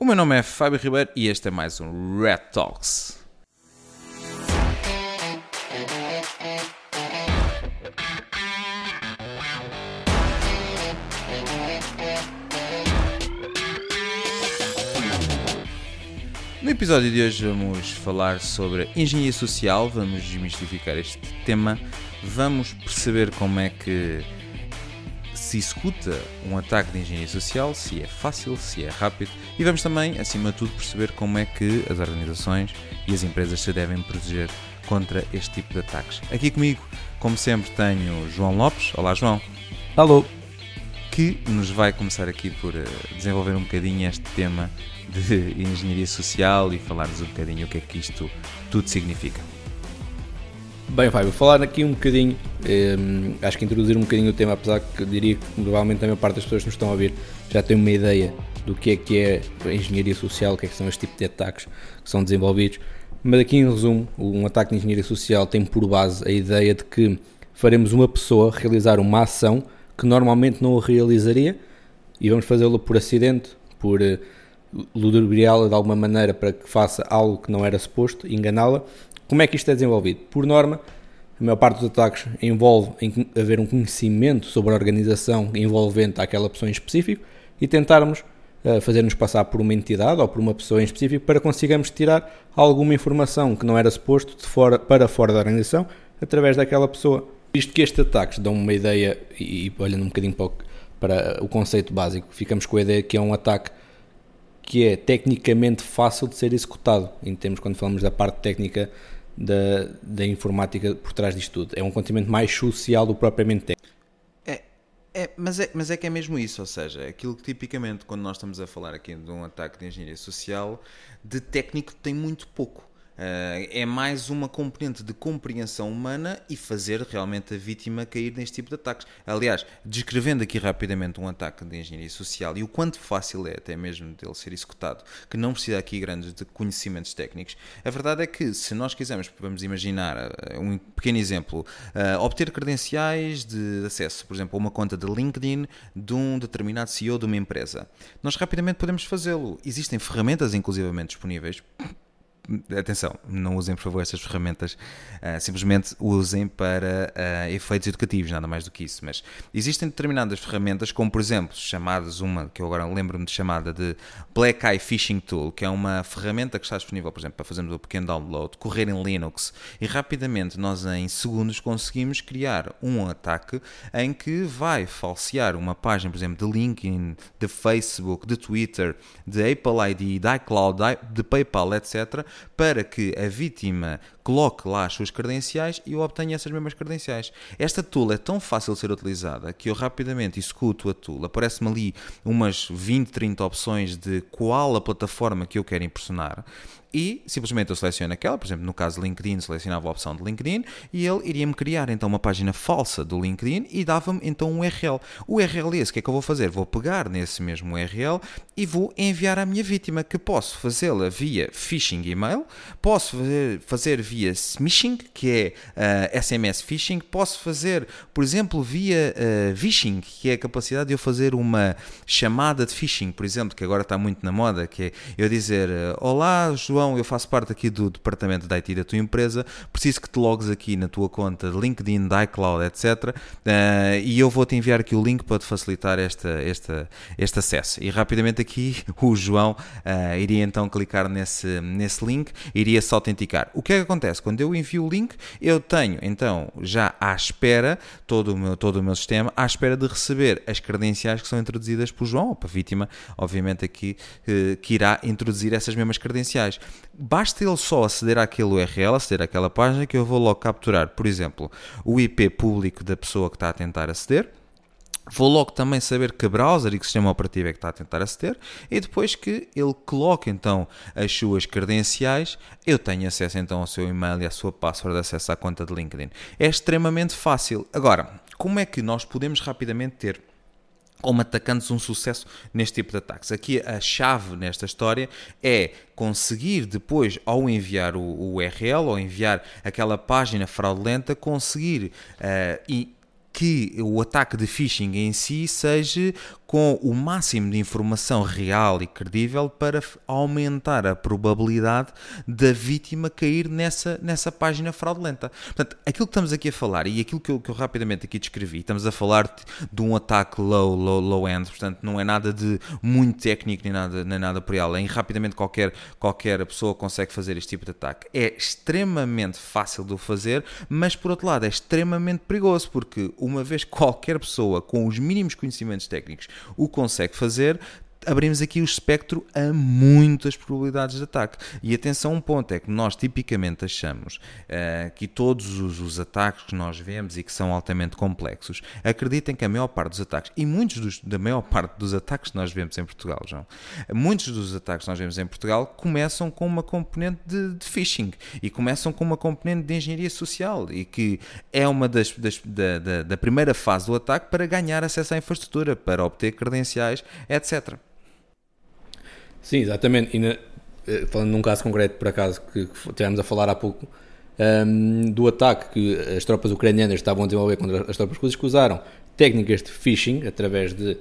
O meu nome é Fábio Ribeiro e este é mais um Red Talks. No episódio de hoje vamos falar sobre engenharia social, vamos desmistificar este tema, vamos perceber como é que se executa um ataque de engenharia social, se é fácil, se é rápido e vamos também, acima de tudo, perceber como é que as organizações e as empresas se devem proteger contra este tipo de ataques. Aqui comigo, como sempre, tenho João Lopes. Olá, João. Alô. Que nos vai começar aqui por eh, desenvolver um bocadinho este tema de engenharia social e falar-nos um bocadinho o que é que isto tudo significa. Bem, Fábio, falar aqui um bocadinho, eh, acho que introduzir um bocadinho o tema, apesar que diria que provavelmente a maior parte das pessoas que nos estão a ouvir já tem uma ideia do que é que é a engenharia social, o que é que são este tipo de ataques que são desenvolvidos. Mas aqui em resumo, um ataque de engenharia social tem por base a ideia de que faremos uma pessoa realizar uma ação que normalmente não a realizaria e vamos fazê-lo por acidente, por uh, ludibriá-la de alguma maneira para que faça algo que não era suposto, enganá-la. Como é que isto é desenvolvido? Por norma, a maior parte dos ataques envolve em haver um conhecimento sobre a organização envolvente àquela pessoa em específico e tentarmos uh, fazer-nos passar por uma entidade ou por uma pessoa em específico para consigamos tirar alguma informação que não era suposto fora, para fora da organização através daquela pessoa. Visto que estes ataques dão uma ideia, e, e olhando um bocadinho para o, para o conceito básico, ficamos com a ideia que é um ataque que é tecnicamente fácil de ser executado, em termos quando falamos da parte técnica da, da informática por trás disto tudo. É um acontecimento mais social do propriamente técnico. É, é, mas, é, mas é que é mesmo isso, ou seja, aquilo que tipicamente quando nós estamos a falar aqui de um ataque de engenharia social, de técnico tem muito pouco. Uh, é mais uma componente de compreensão humana e fazer realmente a vítima cair neste tipo de ataques. Aliás, descrevendo aqui rapidamente um ataque de engenharia social e o quanto fácil é até mesmo dele ser executado, que não precisa aqui grandes de conhecimentos técnicos, a verdade é que se nós quisermos, vamos imaginar uh, um pequeno exemplo, uh, obter credenciais de acesso, por exemplo, a uma conta de LinkedIn de um determinado CEO de uma empresa, nós rapidamente podemos fazê-lo. Existem ferramentas inclusivamente disponíveis atenção, não usem por favor essas ferramentas, uh, simplesmente usem para uh, efeitos educativos, nada mais do que isso. Mas existem determinadas ferramentas, como por exemplo, chamadas, uma que eu agora lembro-me de chamada de Black Eye Phishing Tool, que é uma ferramenta que está disponível, por exemplo, para fazermos um pequeno download, correr em Linux e rapidamente nós em segundos conseguimos criar um ataque em que vai falsear uma página, por exemplo, de LinkedIn, de Facebook, de Twitter, de Apple ID, de iCloud, de PayPal, etc para que a vítima coloque lá as suas credenciais e eu obtenha essas mesmas credenciais. Esta tool é tão fácil de ser utilizada que eu rapidamente executo a tool, aparece-me ali umas 20, 30 opções de qual a plataforma que eu quero impressionar e simplesmente eu seleciono aquela, por exemplo, no caso LinkedIn, selecionava a opção de LinkedIn e ele iria-me criar então uma página falsa do LinkedIn e dava-me então um URL. O URL esse, o que é que eu vou fazer? Vou pegar nesse mesmo URL e vou enviar à minha vítima, que posso fazê-la via phishing email, posso fazer, via smishing, que é uh, eh, SMS phishing, posso fazer, por exemplo, via uh, phishing, que é a capacidade de eu fazer uma chamada de phishing, por exemplo, que agora está muito na moda, que é eu dizer, uh, olá João, João, eu faço parte aqui do departamento de IT da tua empresa, preciso que te logues aqui na tua conta de LinkedIn, de iCloud, etc. Uh, eh, e eu vou-te enviar aqui o link para te facilitar esta, esta, este acesso. E rapidamente aqui o João uh, iria então clicar nesse, nesse link, iria se autenticar. O que é que acontece? Quando eu envio o link, eu tenho então já à espera, todo o meu, todo o meu sistema, à espera de receber as credenciais que são introduzidas por João, ou para a vítima, obviamente aqui, uh, que irá introduzir essas mesmas credenciais. Basta ele só aceder àquele URL, aceder àquela página, que eu vou logo capturar, por exemplo, o IP público da pessoa que está a tentar aceder. Vou logo também saber que browser e que sistema operativo é que está a tentar aceder e depois que ele coloque então as suas credenciais, eu tenho acesso então ao seu e-mail e à sua password de acesso à conta de LinkedIn. É extremamente fácil. Agora, como é que nós podemos rapidamente ter como atacantes um sucesso neste tipo de ataques. Aqui a chave nesta história é conseguir depois, ao enviar o, o URL, ou enviar aquela página fraudulenta, conseguir uh, e que o ataque de phishing em si seja com o máximo de informação real e credível para aumentar a probabilidade da vítima cair nessa, nessa página fraudulenta. Portanto, aquilo que estamos aqui a falar e aquilo que eu, que eu rapidamente aqui descrevi, estamos a falar de, um ataque low, low, low end, portanto, não é nada de muito técnico nem nada, nem nada por aí. Rapidamente qualquer, qualquer pessoa consegue fazer este tipo de ataque. É extremamente fácil de o fazer, mas por outro lado é extremamente perigoso, porque uma vez qualquer pessoa com os mínimos conhecimentos técnicos o consegue fazer, abrimos aqui o espectro a muitas probabilidades de ataque. E atenção, um ponto é que nós tipicamente achamos uh, que todos os, os, ataques que nós vemos e que são altamente complexos, acreditem que a maior parte dos ataques, e muitos dos, da maior parte dos ataques que nós vemos em Portugal, João, muitos dos ataques que nós vemos em Portugal começam com uma componente de, de phishing e começam com uma componente de engenharia social e que é uma das, das da, da, da primeira fase do ataque para ganhar acesso à infraestrutura, para obter credenciais, etc. Sim, exatamente. E na, eh, falando num caso concreto, por acaso, que, que estivemos a falar há pouco, um, ehm, do ataque que as tropas ucranianas estavam a desenvolver contra as tropas russas, que usaram técnicas de phishing através de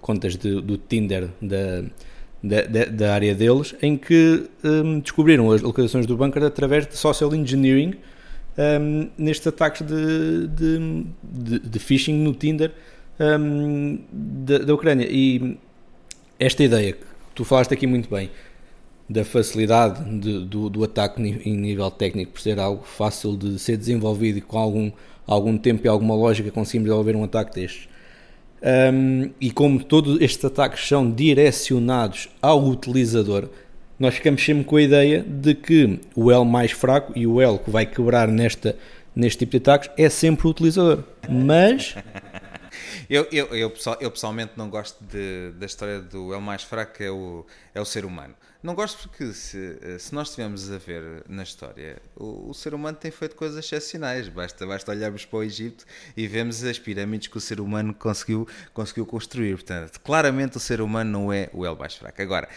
contas de, do Tinder da, da, da, área deles, em que um, ehm, descobriram as localizações do bunker através de social engineering um, ehm, nestes ataques de, de, de, de, phishing no Tinder da, da Ucrânia. E esta ideia tu falaste aqui muito bem da facilidade de, do, do ataque em nível técnico por ser algo fácil de ser desenvolvido e com algum, algum tempo e alguma lógica conseguimos desenvolver um ataque destes. Um, e como todos estes ataques são direcionados ao utilizador, nós ficamos sempre com a ideia de que o L mais fraco e o L que vai quebrar nesta, neste tipo de ataques é sempre o utilizador. Mas eu, eu, eu, eu, pessoalmente não gosto de, da história do é o mais fraco é o, é o ser humano. Não gosto porque se, se nós estivermos a ver na história, o, o, ser humano tem feito coisas excepcionais. Basta, basta olharmos para o Egito e vemos as pirâmides que o ser humano conseguiu, conseguiu construir. Portanto, claramente o ser humano não é o El mais fraco. Agora,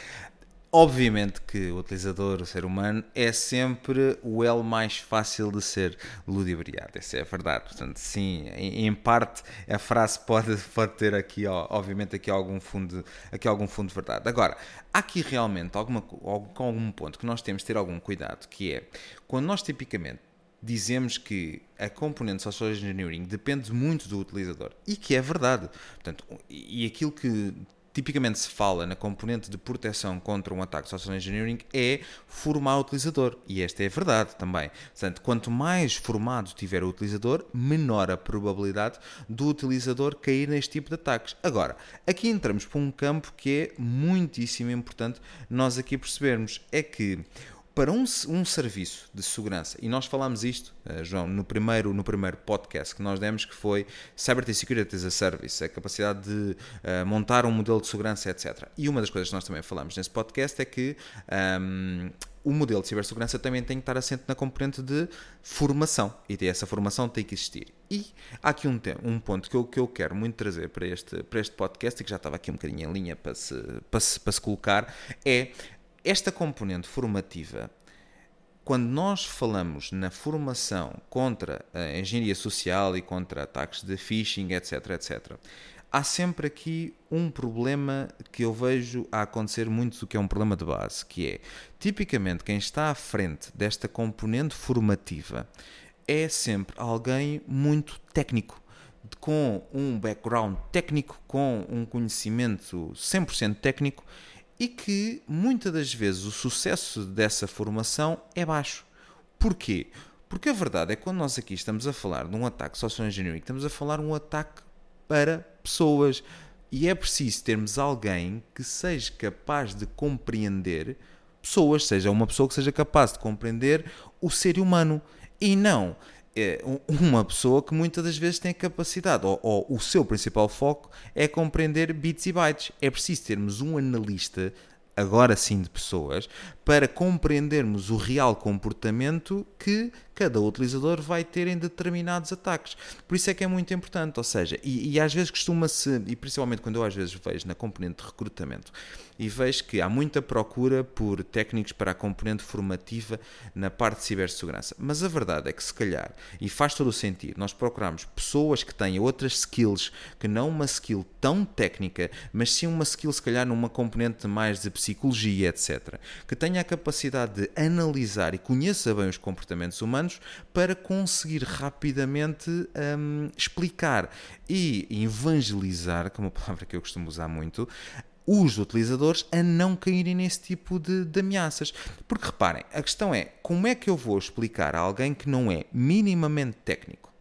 Obviamente que o utilizador, o ser humano, é sempre o elo mais fácil de ser ludibriado. Essa é verdade. Portanto, sim, em, parte a frase pode, pode ter aqui, ó, obviamente, aqui algum, fundo, aqui algum fundo de verdade. Agora, há aqui realmente alguma, algum, algum ponto que nós temos de ter algum cuidado, que é, quando nós tipicamente dizemos que a componente social engineering depende muito do utilizador e que é verdade. Portanto, e aquilo que tipicamente se fala na componente de proteção contra um ataque social engineering é formar o utilizador. E esta é a verdade também. Portanto, quanto mais formado tiver o utilizador, menor a probabilidade do utilizador cair neste tipo de ataques. Agora, aqui entramos para um campo que é muitíssimo importante nós aqui percebermos. É que para um, um serviço de segurança, e nós falámos isto, uh, João, no primeiro, no primeiro podcast que nós demos, que foi Cyber Security as a Service, a capacidade de uh, montar um modelo de segurança, etc. E uma das coisas que nós também falamos nesse podcast é que um, o modelo de cibersegurança também tem que estar assente na componente de formação, e essa formação tem que existir. E há aqui um, um ponto que eu, que eu quero muito trazer para este, para este podcast, e que já estava aqui um bocadinho em linha para se, para se, para se colocar, é esta componente formativa, quando nós falamos na formação contra a engenharia social e contra ataques de phishing, etc, etc, há sempre aqui um problema que eu vejo a acontecer muito do que é um problema de base, que é, tipicamente, quem está à frente desta componente formativa é sempre alguém muito técnico, com um background técnico, com um conhecimento 100% técnico e que muitas das vezes o sucesso dessa formação é baixo. Porquê? Porque a verdade é que quando nós aqui estamos a falar de um ataque social engineering, estamos a falar um ataque para pessoas e é preciso termos alguém que seja capaz de compreender pessoas, seja uma pessoa que seja capaz de compreender o ser humano e não é uma pessoa que muitas das vezes tem capacidade, ou, ou, o seu principal foco é compreender bits e bytes. É preciso termos um analista, agora sim de pessoas, para compreendermos o real comportamento que cada utilizador vai ter em determinados ataques. Por isso é que é muito importante, ou seja, e, e às vezes costuma-se, e principalmente quando eu às vezes vejo na componente de recrutamento, e vejo que há muita procura por técnicos para a componente formativa na parte de cibersegurança. Mas a verdade é que, se calhar, e faz todo o sentido, nós procuramos pessoas que tenham outras skills, que não uma skill tão técnica, mas sim uma skill, se calhar, numa componente mais de psicologia, etc. Que tenha a capacidade de analisar e conheça bem os comportamentos humanos para conseguir rapidamente hum, explicar e evangelizar, que é uma palavra que eu costumo usar muito, os utilizadores a não caírem nesse tipo de, de, ameaças. Porque reparem, a questão é como é que eu vou explicar a alguém que não é minimamente técnico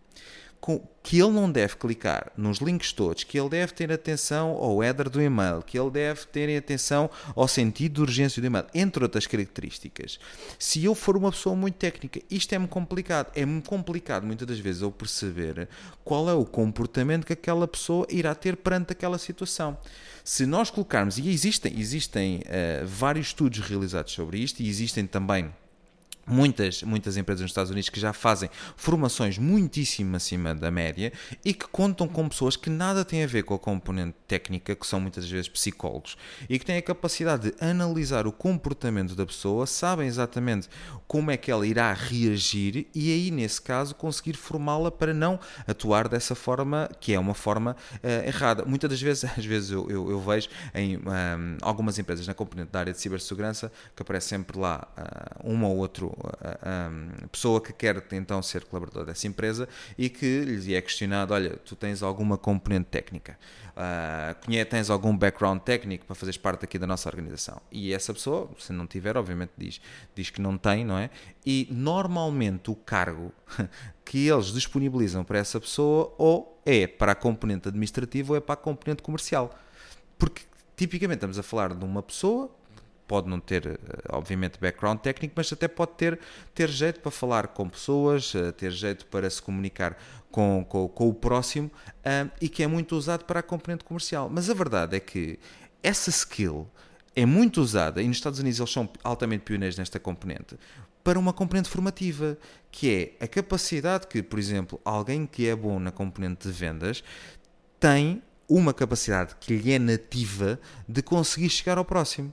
que ele não deve clicar nos links todos, que ele deve ter atenção ao header do e-mail, que ele deve ter atenção ao sentido de urgência do e-mail, entre outras características. Se eu for uma pessoa muito técnica, isto é-me complicado. É-me complicado muitas das vezes eu perceber qual é o comportamento que aquela pessoa irá ter perante aquela situação. Se nós colocarmos, e existem, existem uh, vários estudos realizados sobre isto, e existem também muitas, muitas empresas nos Estados Unidos que já fazem formações muitíssimo acima da média e que contam com pessoas que nada têm a ver com a componente técnica, que são muitas vezes psicólogos, e que têm a capacidade de analisar o comportamento da pessoa, sabem exatamente como é que ela irá reagir e aí, nesse caso, conseguir formá-la para não atuar dessa forma que é uma forma uh, errada. Muitas das vezes, às vezes eu, eu, eu vejo em um, algumas empresas na componente da área de cibersegurança que aparece sempre lá uh, ou outro a, a, pessoa que quer então ser colaborador dessa empresa e que lhe é questionado: olha, tu tens alguma componente técnica? Uh, tens algum background técnico para fazeres parte aqui da nossa organização? E essa pessoa, se não tiver, obviamente diz, diz que não tem, não é? E normalmente o cargo que eles disponibilizam para essa pessoa ou é para a componente administrativa ou é para a componente comercial. Porque tipicamente estamos a falar de uma pessoa pode não ter, eh, obviamente, background técnico, mas até pode ter, ter jeito para falar com pessoas, eh, ter jeito para se comunicar com, com, com o próximo uh, e que é muito usado para a componente comercial. Mas a verdade é que essa skill é muito usada, e nos Estados Unidos eles são altamente pioneiros nesta componente, para uma componente formativa, que é a capacidade que, por exemplo, alguém que é bom na componente de vendas tem uma capacidade que lhe é nativa de conseguir chegar ao próximo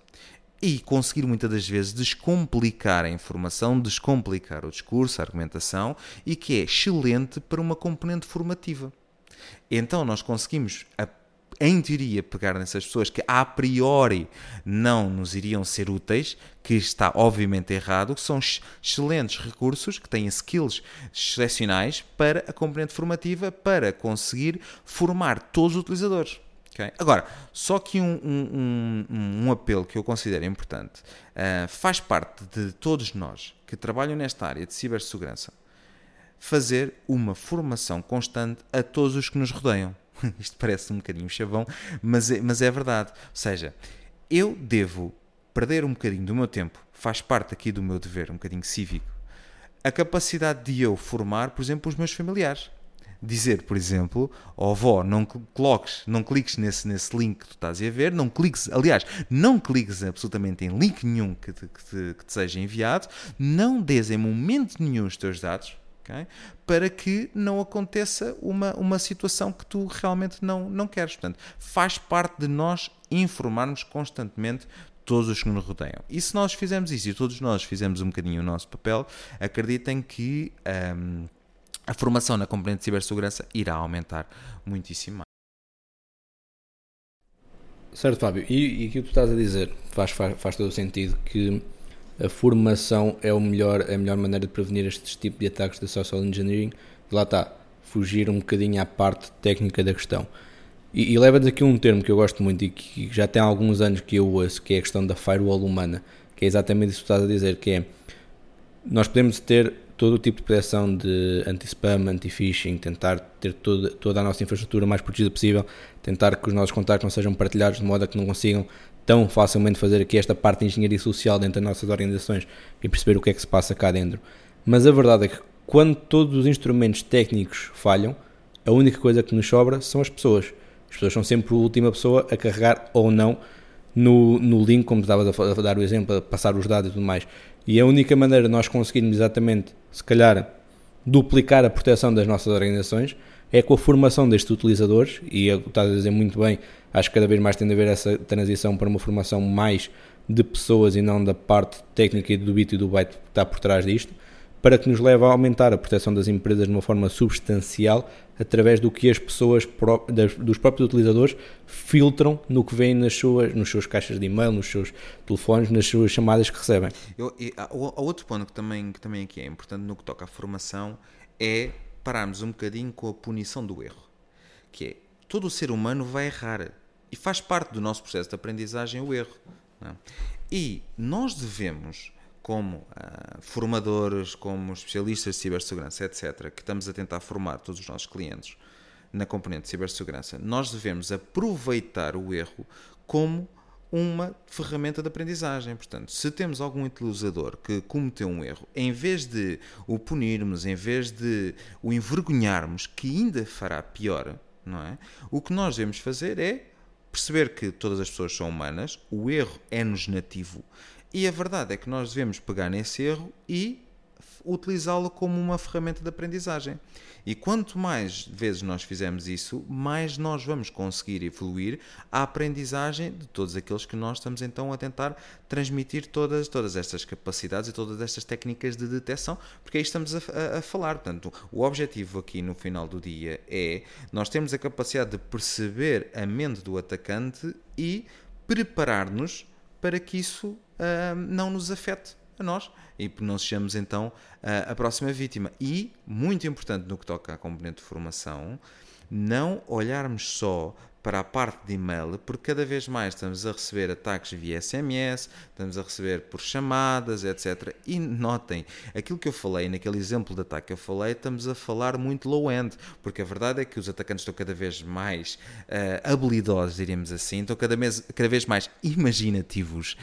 e conseguir muitas das vezes descomplicar a informação, descomplicar o discurso, a argumentação e que é excelente para uma componente formativa. Então nós conseguimos, em teoria, pegar nessas pessoas que a priori não nos iriam ser úteis, que está obviamente errado, que são excelentes recursos, que têm skills excepcionais para a componente formativa, para conseguir formar todos os utilizadores. Okay? Agora, só que um, um, um, um, apelo que eu considero importante uh, faz parte de todos nós que trabalham nesta área de cibersegurança fazer uma formação constante a todos os que nos rodeiam. Isto parece um bocadinho chavão, mas é, mas é verdade. Ou seja, eu devo perder um bocadinho do meu tempo, faz parte aqui do meu dever, um bocadinho cívico, a capacidade de eu formar, por exemplo, os meus familiares dizer, por exemplo, ó oh, avó, não coloques, não cliques nesse, nesse link que tu estás a ver, não cliques, aliás, não cliques absolutamente em link nenhum que te, que te, que te seja enviado, não des em momento nenhum os teus dados, okay? para que não aconteça uma, uma situação que tu realmente não, não queres. Portanto, faz parte de nós informarmos constantemente todos os que nos rodeiam. E se nós fizermos isso e todos nós fizermos um bocadinho o nosso papel, acreditem que. Um, a formação na componente de cibersegurança irá aumentar muitíssimo mais. Certo, Fábio. E, e aquilo que tu estás a dizer faz, faz, faz todo o sentido que a formação é, o melhor, a melhor maneira de prevenir este tipo de ataques de social engineering. Lá está, fugir um bocadinho à parte técnica da questão. E, e leva-nos aqui um termo que eu gosto muito e que já tem alguns anos que eu ouço, que é a questão da firewall humana, que é exatamente isso que tu estás a dizer, que é nós podemos ter todo o tipo de proteção de anti-spam, anti-phishing, tentar ter toda, toda a nossa infraestrutura mais protegida possível, tentar que os nossos contactos não sejam partilhados de modo a que não consigam tão facilmente fazer aqui esta parte de engenharia social dentro das nossas organizações e perceber o que é que se passa cá dentro. Mas a verdade é que quando todos os instrumentos técnicos falham, a única coisa que nos sobra são as pessoas. As pessoas são sempre a última pessoa a carregar ou não no, no link, como estavas a dar o exemplo, a passar os dados e tudo mais. E a única maneira de nós conseguirmos exatamente, se calhar, duplicar a proteção das nossas organizações é com a formação destes utilizadores, e estás a dizer muito bem, acho que cada vez mais tem de haver essa transição para uma formação mais de pessoas e não da parte técnica e do bit e do byte que está por trás disto, para que nos leve a aumentar a proteção das empresas de uma forma substancial através do que as pessoas, dos próprios utilizadores, filtram no que vem nas suas, nos seus caixas de e-mail, nos seus telefones, nas suas chamadas que recebem. Eu, e, há, outro ponto que também, que também aqui é importante no que toca à formação é pararmos um bocadinho com a punição do erro, que é todo o ser humano vai errar e faz parte do nosso processo de aprendizagem o erro. É? E nós devemos como uh, formadores, como especialistas de cibersegurança, etc., que estamos a tentar formar todos os nossos clientes na componente de cibersegurança, nós devemos aproveitar o erro como uma ferramenta de aprendizagem. Portanto, se temos algum utilizador que cometeu um erro, em vez de o punirmos, em vez de o envergonharmos, que ainda fará pior, não é? O que nós devemos fazer é perceber que todas as pessoas são humanas, o erro é-nos nativo e a verdade é que nós devemos pegar nesse erro e utilizá-lo como uma ferramenta de aprendizagem. E quanto mais vezes nós fizermos isso, mais nós vamos conseguir evoluir a aprendizagem de todos aqueles que nós estamos então a tentar transmitir todas, todas estas capacidades e todas estas técnicas de detecção, porque aí estamos a, a, a falar. Portanto, o objetivo aqui no final do dia é nós temos a capacidade de perceber a mente do atacante e preparar-nos para que isso uh, não nos afete a nós e não sejamos então uh, a próxima vítima. E, muito importante no que toca à componente de formação, não olharmos só para a parte de e-mail, porque cada vez mais estamos a receber ataques via SMS, estamos a receber por chamadas, etc. E notem, aquilo que eu falei, naquele exemplo de ataque que eu falei, estamos a falar muito low-end, porque a verdade é que os atacantes estão cada vez mais uh, habilidosos, diríamos assim, estão cada vez, cada vez mais imaginativos.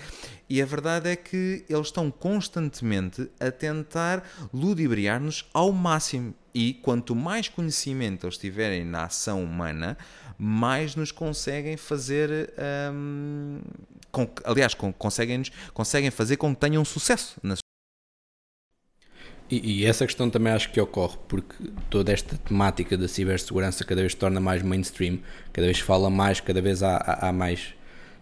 E a verdade é que eles estão constantemente a tentar ludibriar-nos ao máximo. E quanto mais conhecimento eles tiverem na ação humana, mais nos conseguem fazer. Um, com, aliás, com, conseguem, conseguem fazer com que tenham sucesso na e, e, essa questão também acho que ocorre porque toda esta temática da cibersegurança cada vez se torna mais mainstream, cada vez fala mais, cada vez há, há, há mais,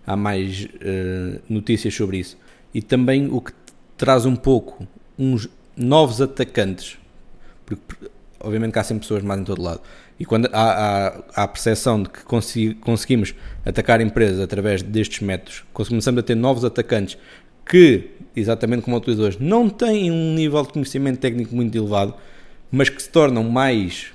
há mais uh, notícias sobre isso. E também o que traz um pouco uns novos atacantes, porque obviamente que há sempre pessoas mais em todo lado, e quando há, há, há a percepção de que conseguimos atacar empresas através destes métodos, começamos a ter novos atacantes que, exatamente como utilizadores, não têm um nível de conhecimento técnico muito elevado, mas que se tornam mais,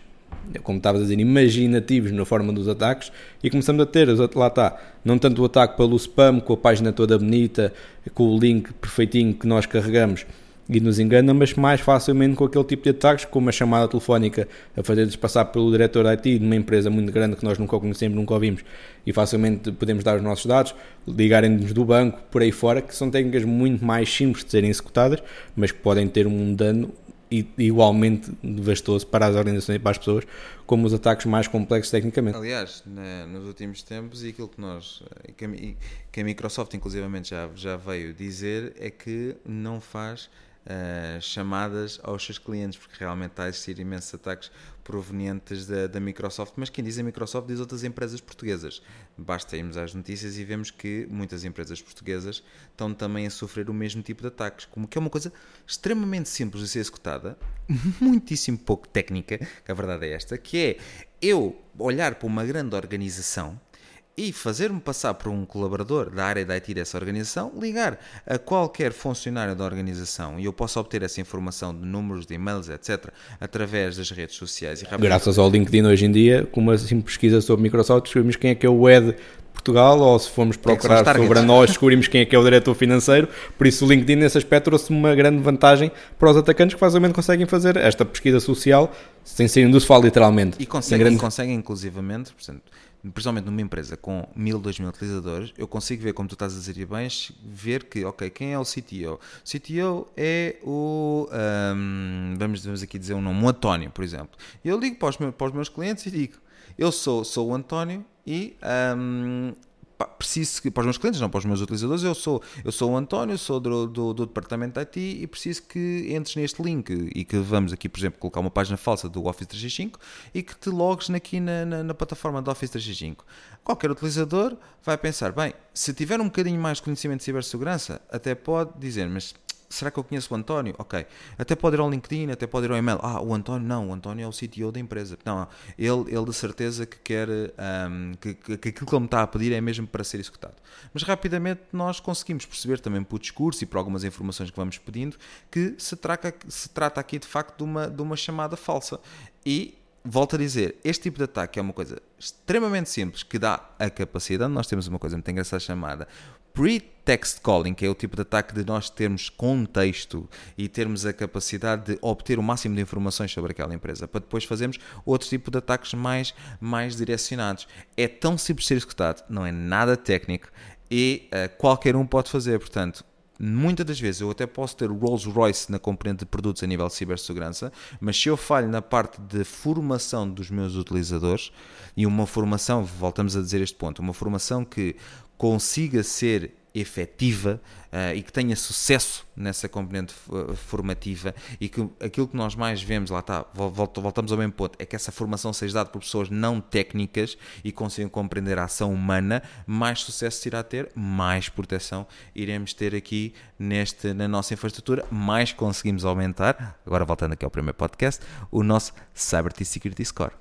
como estavas a dizer, imaginativos na forma dos ataques e começamos a ter, lá está, não tanto o ataque pelo spam, com a página toda bonita, com o link perfeitinho que nós carregamos, e nos engana, mas mais facilmente com aquele tipo de ataques, como a chamada telefónica a fazer-nos passar pelo diretor IT de uma empresa muito grande que nós nunca conhecemos, nunca ouvimos, e facilmente podemos dar os nossos dados, ligarem-nos do banco, por aí fora, que são técnicas muito mais simples de serem executadas, mas que podem ter um dano igualmente devastoso para as organizações e para as pessoas, como os ataques mais complexos tecnicamente. Aliás, na, nos últimos tempos, e aquilo que nós, que a, que a Microsoft inclusivamente já, já veio dizer, é que não faz uh, chamadas aos seus clientes, porque realmente está a existir imensos ataques provenientes da, da, Microsoft, mas quem diz a Microsoft diz outras empresas portuguesas. Basta irmos às notícias e vemos que muitas empresas portuguesas estão também a sofrer o mesmo tipo de ataques, como que é uma coisa extremamente simples de ser executada, muitíssimo pouco técnica, que a verdade é esta, que é eu olhar para uma grande organização e fazer-me passar por um colaborador da área da IT dessa organização, ligar a qualquer funcionário da organização e eu posso obter essa informação de números, de e-mails, etc., através das redes sociais. E Graças ao LinkedIn hoje em dia, com uma simples pesquisa sobre Microsoft, descobrimos quem é que é o head Portugal, ou se formos procurar sobre nós, descobrimos quem é que é o diretor financeiro. Por isso, o LinkedIn, nesse aspecto, trouxe uma grande vantagem para os atacantes que facilmente conseguem fazer esta pesquisa social sem ser industrial, literalmente. E conseguem, grande... conseguem inclusivamente, portanto, principalmente numa empresa com mil, dois mil utilizadores, eu consigo ver, como tu estás a dizer bem, ver que, ok, quem é o CTO? CTO é o, um, vamos, vamos aqui dizer um nome, o António, por exemplo. Eu ligo para os, meus, para os meus clientes e digo, eu sou, sou o António e um, pá, preciso que, para os meus clientes, não para os meus utilizadores, eu sou, eu sou o António, sou do, do, do departamento de IT e preciso que entres neste link e que vamos aqui, por exemplo, colocar uma página falsa do Office 365 e que te logues aqui na, na, na plataforma do Office 365. Qualquer utilizador vai pensar, bem, se tiver um bocadinho mais conhecimento de cibersegurança, até pode dizer, mas será que eu conheço o António? Ok. Até pode ir ao LinkedIn, até pode ir ao e-mail. Ah, o António, não, o António é o CTO da empresa. Não, ele, ele de certeza que quer, um, que, que, que, aquilo que ele me está a pedir é mesmo para ser executado. Mas rapidamente nós conseguimos perceber também por discurso e por algumas informações que vamos pedindo que se trata, se trata aqui de facto de uma, de uma chamada falsa. E volto a dizer, este tipo de ataque é uma coisa extremamente simples que dá a capacidade. Nós temos uma coisa muito engraçada chamada Pre-text calling, que é o tipo de ataque de nós termos contexto e termos a capacidade de obter o máximo de informações sobre aquela empresa, para depois fazermos outro tipo de ataques mais, mais direcionados. É tão simples de ser executado, não é nada técnico e uh, qualquer um pode fazer. Portanto, muitas das vezes eu até posso ter Rolls Royce na componente de produtos a nível de cibersegurança, mas se eu falho na parte de formação dos meus utilizadores, e uma formação, voltamos a dizer este ponto, uma formação que consiga ser efetiva uh, e que tenha sucesso nessa componente uh, formativa e que aquilo que nós mais vemos, lá está, voltamos ao mesmo ponto, é que essa formação seja dada por pessoas não técnicas e consigam compreender a ação humana, mais sucesso irá ter, mais proteção iremos ter aqui neste, na nossa infraestrutura, mais conseguimos aumentar, agora voltando aqui ao primeiro podcast, o nosso Cyber Security Score.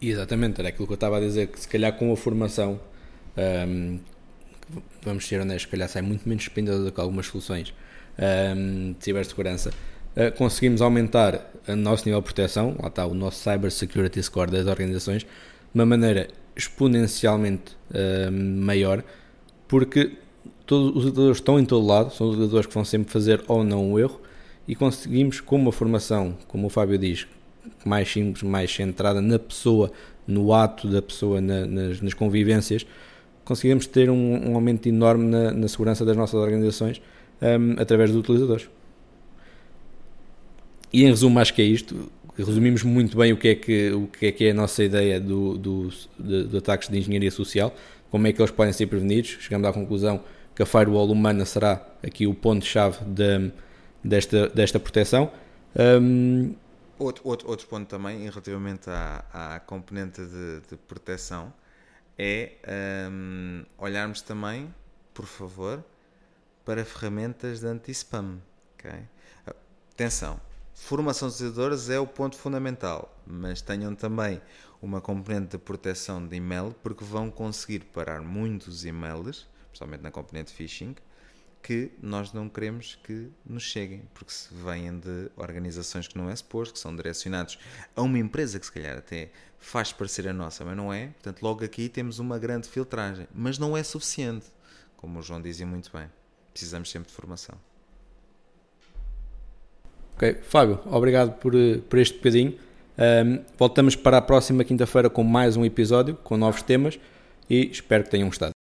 Exatamente, era aquilo que eu estava a dizer, que se calhar com a formação um, vamos ser honestos, calhar sai muito menos dispendioso do que algumas soluções um, de cibersegurança. Uh, conseguimos aumentar o nosso nível de proteção, lá está o nosso Cyber Security Score das organizações, de uma maneira exponencialmente uh, maior, porque todos os utilizadores estão em todo lado, são os utilizadores que vão sempre fazer ou não o erro, e conseguimos, com uma formação, como o Fábio diz, mais simples, mais centrada na pessoa, no ato da pessoa, na, nas, nas convivências, conseguimos ter um, um aumento enorme na, na, segurança das nossas organizações um, através dos utilizadores. E em resumo, acho que é isto. Resumimos muito bem o que é que, o que, é, que é a nossa ideia do, do, de, de ataques de engenharia social, como é que eles podem ser prevenidos. Chegamos à conclusão que a firewall humana será aqui o ponto-chave de, desta, desta proteção. Um, outro, outro, outro ponto também, relativamente à, à componente de, de proteção, é um, olharmos também, por favor, para ferramentas de anti-spam. Okay? Atenção, formação dos utilizadores é o ponto fundamental, mas tenham também uma componente de proteção de e-mail, porque vão conseguir parar muitos e-mails, principalmente na componente phishing, que nós não queremos que nos cheguem, porque se vêm de organizações que não é suposto, que são direcionados a uma empresa que se calhar até faz parecer a nossa, mas não é. Portanto, logo aqui temos uma grande filtragem, mas não é suficiente, como o João dizia muito bem. Precisamos sempre de formação. Ok, Fábio, obrigado por, por este bocadinho. Um, voltamos para a próxima quinta-feira com mais um episódio, com novos temas e espero que tenham gostado.